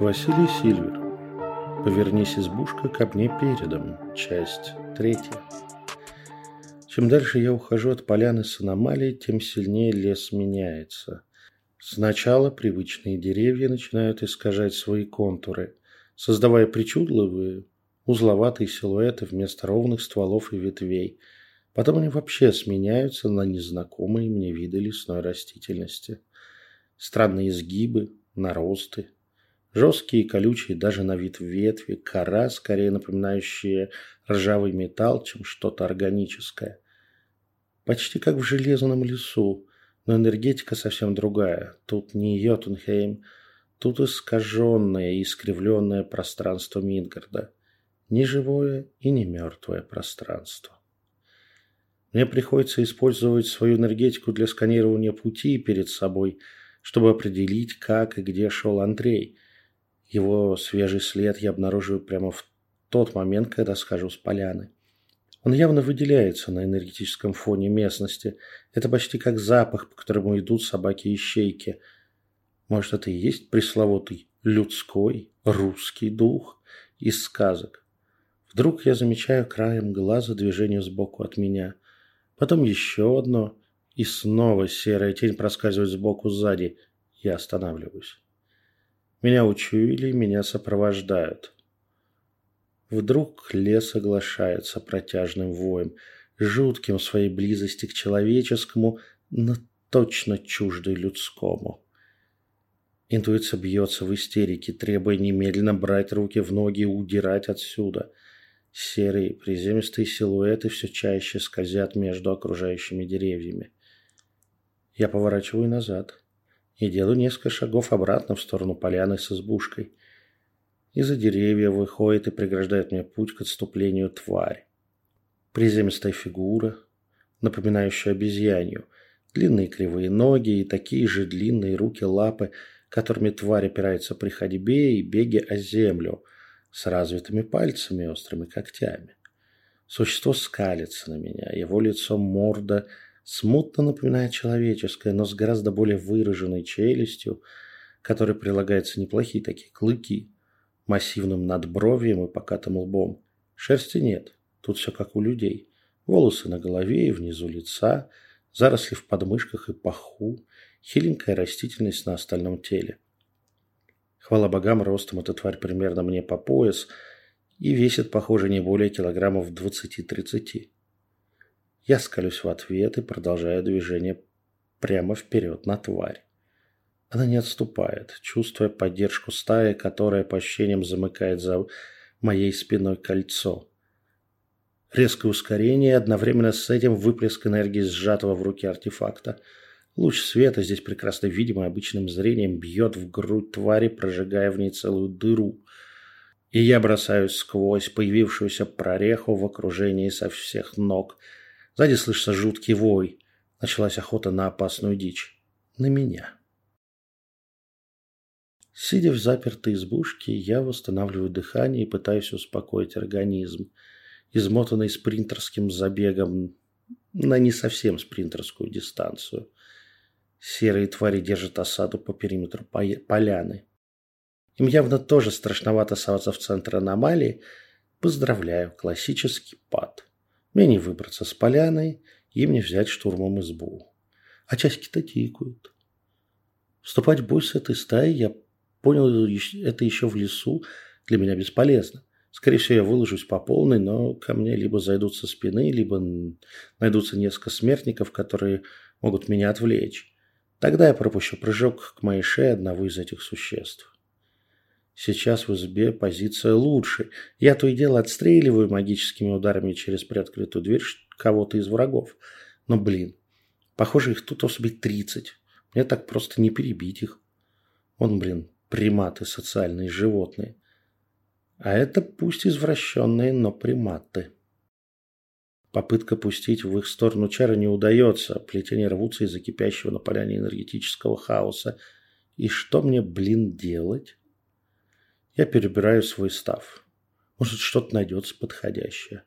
Василий Сильвер. Повернись, избушка, ко мне передом. Часть третья. Чем дальше я ухожу от поляны с аномалией, тем сильнее лес меняется. Сначала привычные деревья начинают искажать свои контуры, создавая причудливые, узловатые силуэты вместо ровных стволов и ветвей. Потом они вообще сменяются на незнакомые мне виды лесной растительности. Странные изгибы, наросты, Жесткие и колючие даже на вид ветви, кора, скорее напоминающая ржавый металл, чем что-то органическое. Почти как в железном лесу, но энергетика совсем другая. Тут не Йотунхейм, тут искаженное и искривленное пространство Мидгарда. Не живое и не мертвое пространство. Мне приходится использовать свою энергетику для сканирования пути перед собой, чтобы определить, как и где шел Андрей – его свежий след я обнаруживаю прямо в тот момент, когда схожу с поляны. Он явно выделяется на энергетическом фоне местности. Это почти как запах, по которому идут собаки-ищейки. Может, это и есть пресловутый людской русский дух из сказок. Вдруг я замечаю краем глаза движение сбоку от меня. Потом еще одно, и снова серая тень проскальзывает сбоку сзади. Я останавливаюсь. Меня учуяли, меня сопровождают. Вдруг лес оглашается протяжным воем, жутким своей близости к человеческому, но точно чуждой людскому. Интуиция бьется в истерике, требуя немедленно брать руки в ноги и удирать отсюда. Серые приземистые силуэты все чаще скользят между окружающими деревьями. Я поворачиваю назад и делаю несколько шагов обратно в сторону поляны с избушкой. Из-за деревья выходит и преграждает мне путь к отступлению тварь. Приземистая фигура, напоминающая обезьянью, длинные кривые ноги и такие же длинные руки-лапы, которыми тварь опирается при ходьбе и беге о землю, с развитыми пальцами и острыми когтями. Существо скалится на меня, его лицо морда – смутно напоминает человеческое, но с гораздо более выраженной челюстью, которой прилагаются неплохие такие клыки, массивным надбровьем и покатым лбом. Шерсти нет, тут все как у людей. Волосы на голове и внизу лица, заросли в подмышках и паху, хиленькая растительность на остальном теле. Хвала богам, ростом эта тварь примерно мне по пояс и весит, похоже, не более килограммов 20-30. Я скалюсь в ответ и продолжаю движение прямо вперед на тварь. Она не отступает, чувствуя поддержку стаи, которая по ощущениям замыкает за моей спиной кольцо. Резкое ускорение одновременно с этим выплеск энергии сжатого в руке артефакта. Луч света, здесь прекрасно видимый обычным зрением, бьет в грудь твари, прожигая в ней целую дыру. И я бросаюсь сквозь появившуюся прореху в окружении со всех ног – Сзади слышится жуткий вой. Началась охота на опасную дичь. На меня. Сидя в запертой избушке, я восстанавливаю дыхание и пытаюсь успокоить организм, измотанный спринтерским забегом на не совсем спринтерскую дистанцию. Серые твари держат осаду по периметру поляны. Им явно тоже страшновато соваться в центр аномалии. Поздравляю, классический. Мне не выбраться с поляной, им не взять штурмом избу. А часики-то тикают. Вступать в бой с этой стаей, я понял это еще в лесу, для меня бесполезно. Скорее всего, я выложусь по полной, но ко мне либо зайдут со спины, либо найдутся несколько смертников, которые могут меня отвлечь. Тогда я пропущу прыжок к моей шее одного из этих существ. Сейчас в избе позиция лучше. Я то и дело отстреливаю магическими ударами через приоткрытую дверь кого-то из врагов. Но, блин, похоже, их тут особей 30. Мне так просто не перебить их. Он, блин, приматы социальные животные. А это пусть извращенные, но приматы. Попытка пустить в их сторону чары не удается. Плетения рвутся из-за кипящего на поляне энергетического хаоса. И что мне, блин, делать? Я перебираю свой став. Может, что-то найдется подходящее.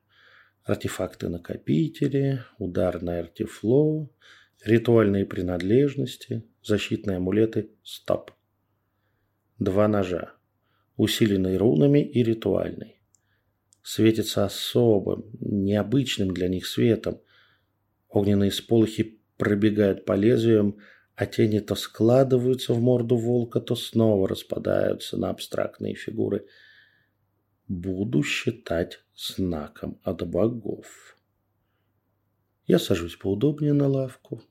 Артефакты-накопители, ударное артифло, ритуальные принадлежности, защитные амулеты. Стоп. Два ножа. усиленный рунами и ритуальный. Светится особым, необычным для них светом. Огненные сполохи пробегают по лезвиям, а тени то складываются в морду волка, то снова распадаются на абстрактные фигуры. Буду считать знаком от богов. Я сажусь поудобнее на лавку,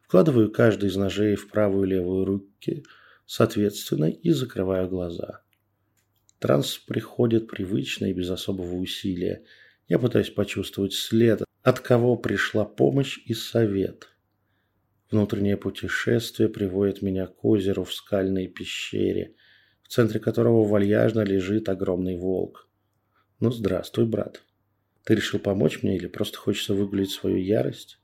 вкладываю каждый из ножей в правую и левую руки, соответственно, и закрываю глаза. Транс приходит привычно и без особого усилия. Я пытаюсь почувствовать след, от кого пришла помощь и совет – Внутреннее путешествие приводит меня к озеру в скальной пещере, в центре которого вальяжно лежит огромный волк. Ну, здравствуй, брат. Ты решил помочь мне или просто хочется выгулить свою ярость?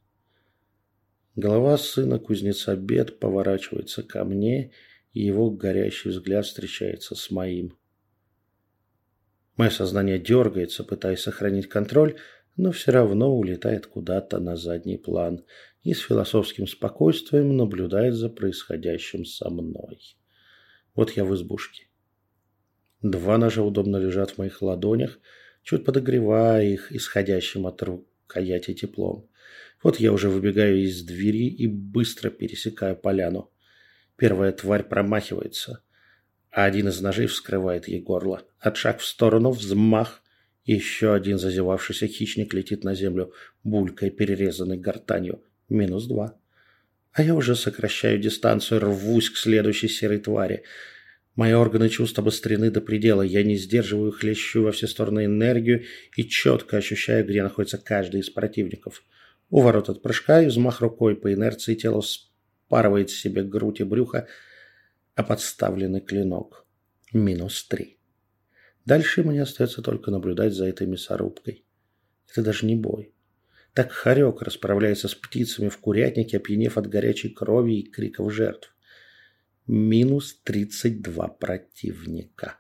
Голова сына кузнеца Бед поворачивается ко мне, и его горящий взгляд встречается с моим. Мое сознание дергается, пытаясь сохранить контроль, но все равно улетает куда-то на задний план и с философским спокойствием наблюдает за происходящим со мной. Вот я в избушке. Два ножа удобно лежат в моих ладонях, чуть подогревая их исходящим от рукояти теплом. Вот я уже выбегаю из двери и быстро пересекаю поляну. Первая тварь промахивается, а один из ножей вскрывает ей горло. От шаг в сторону, взмах, еще один зазевавшийся хищник летит на землю, булькой перерезанной гортанью. Минус два. А я уже сокращаю дистанцию, рвусь к следующей серой твари. Мои органы чувств обострены до предела. Я не сдерживаю, хлещу во все стороны энергию и четко ощущаю, где находится каждый из противников. У ворот от прыжка и взмах рукой по инерции тело спарывает себе грудь и брюхо, а подставленный клинок. Минус три. Дальше мне остается только наблюдать за этой мясорубкой. Это даже не бой. Так хорек расправляется с птицами в курятнике, опьянев от горячей крови и криков жертв. Минус 32 противника.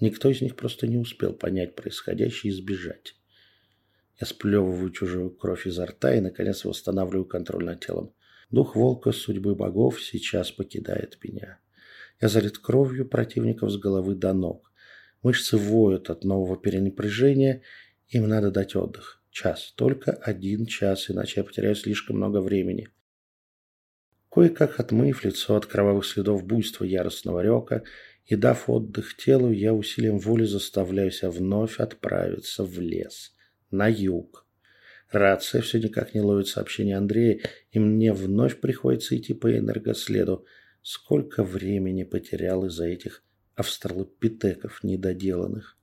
Никто из них просто не успел понять происходящее и сбежать. Я сплевываю чужую кровь изо рта и, наконец, восстанавливаю контроль над телом. Дух волка судьбы богов сейчас покидает меня. Я залит кровью противников с головы до ног. Мышцы воют от нового перенапряжения, им надо дать отдых. Час, только один час, иначе я потеряю слишком много времени. Кое-как отмыв лицо от кровавых следов буйства яростного река и дав отдых телу, я усилием воли заставляю себя вновь отправиться в лес, на юг. Рация все никак не ловит сообщение Андрея, и мне вновь приходится идти по энергоследу. Сколько времени потерял из-за этих австралопитеков недоделанных.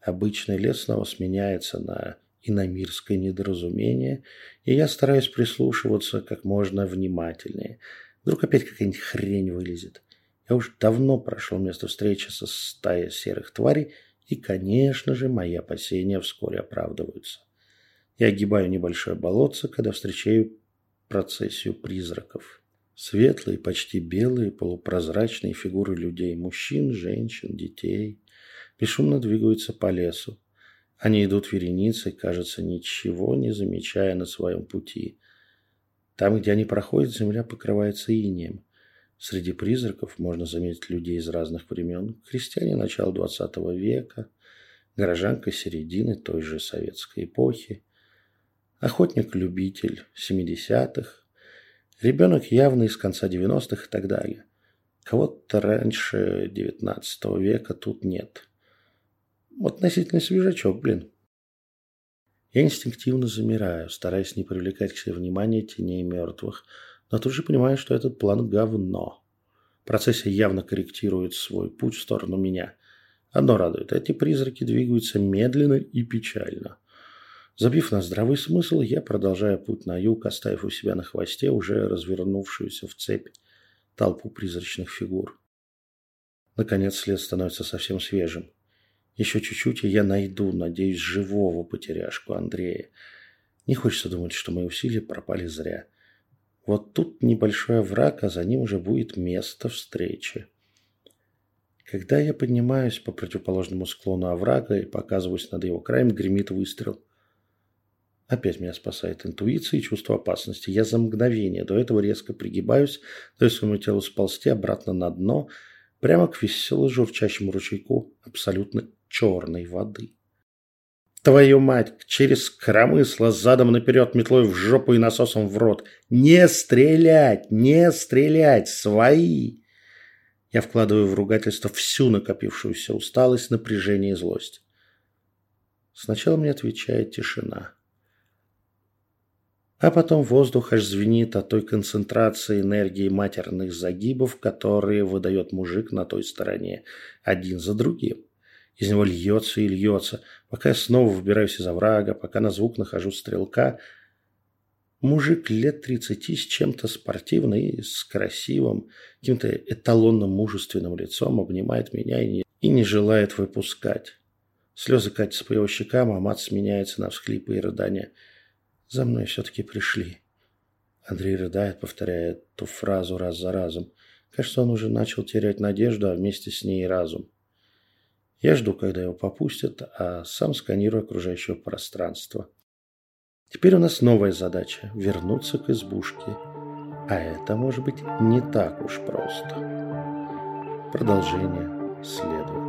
Обычный лес снова сменяется на иномирское недоразумение, и я стараюсь прислушиваться как можно внимательнее. Вдруг опять какая-нибудь хрень вылезет. Я уж давно прошел место встречи со стаей серых тварей, и, конечно же, мои опасения вскоре оправдываются. Я огибаю небольшое болотце, когда встречаю процессию призраков. Светлые, почти белые, полупрозрачные фигуры людей, мужчин, женщин, детей, бесшумно двигаются по лесу. Они идут вереницей, кажется, ничего не замечая на своем пути. Там, где они проходят, земля покрывается инеем. Среди призраков можно заметить людей из разных времен. Крестьяне начала XX века, горожанка середины той же советской эпохи, охотник-любитель 70-х, Ребенок явно из конца 90-х и так далее. Кого-то раньше 19 века тут нет. Относительно свежачок, блин. Я инстинктивно замираю, стараясь не привлекать к себе внимания теней мертвых, но тут же понимаю, что этот план говно. Процессия явно корректирует свой путь в сторону меня. Одно радует, эти призраки двигаются медленно и печально. Забив на здравый смысл, я продолжаю путь на юг, оставив у себя на хвосте уже развернувшуюся в цепь толпу призрачных фигур. Наконец след становится совсем свежим. Еще чуть-чуть, и я найду, надеюсь, живого потеряшку Андрея. Не хочется думать, что мои усилия пропали зря. Вот тут небольшой овраг, а за ним уже будет место встречи. Когда я поднимаюсь по противоположному склону оврага и показываюсь над его краем, гремит выстрел. Опять меня спасает интуиция и чувство опасности. Я за мгновение до этого резко пригибаюсь, даю своему телу сползти обратно на дно, прямо к весело журчащему ручейку абсолютно черной воды. Твою мать, через коромысло, задом наперед, метлой в жопу и насосом в рот. Не стрелять, не стрелять, свои! Я вкладываю в ругательство всю накопившуюся усталость, напряжение и злость. Сначала мне отвечает тишина. А потом воздух аж звенит от той концентрации энергии матерных загибов, которые выдает мужик на той стороне, один за другим. Из него льется и льется, пока я снова выбираюсь из оврага, пока на звук нахожу стрелка. Мужик лет тридцати с чем-то спортивным и с красивым, каким-то эталонным мужественным лицом обнимает меня и не, и не желает выпускать. Слезы катятся по его щекам, а мат сменяется на всхлипы и рыдания – за мной все-таки пришли. Андрей рыдает, повторяя ту фразу раз за разом. Кажется, он уже начал терять надежду, а вместе с ней и разум. Я жду, когда его попустят, а сам сканирую окружающее пространство. Теперь у нас новая задача – вернуться к избушке. А это может быть не так уж просто. Продолжение следует.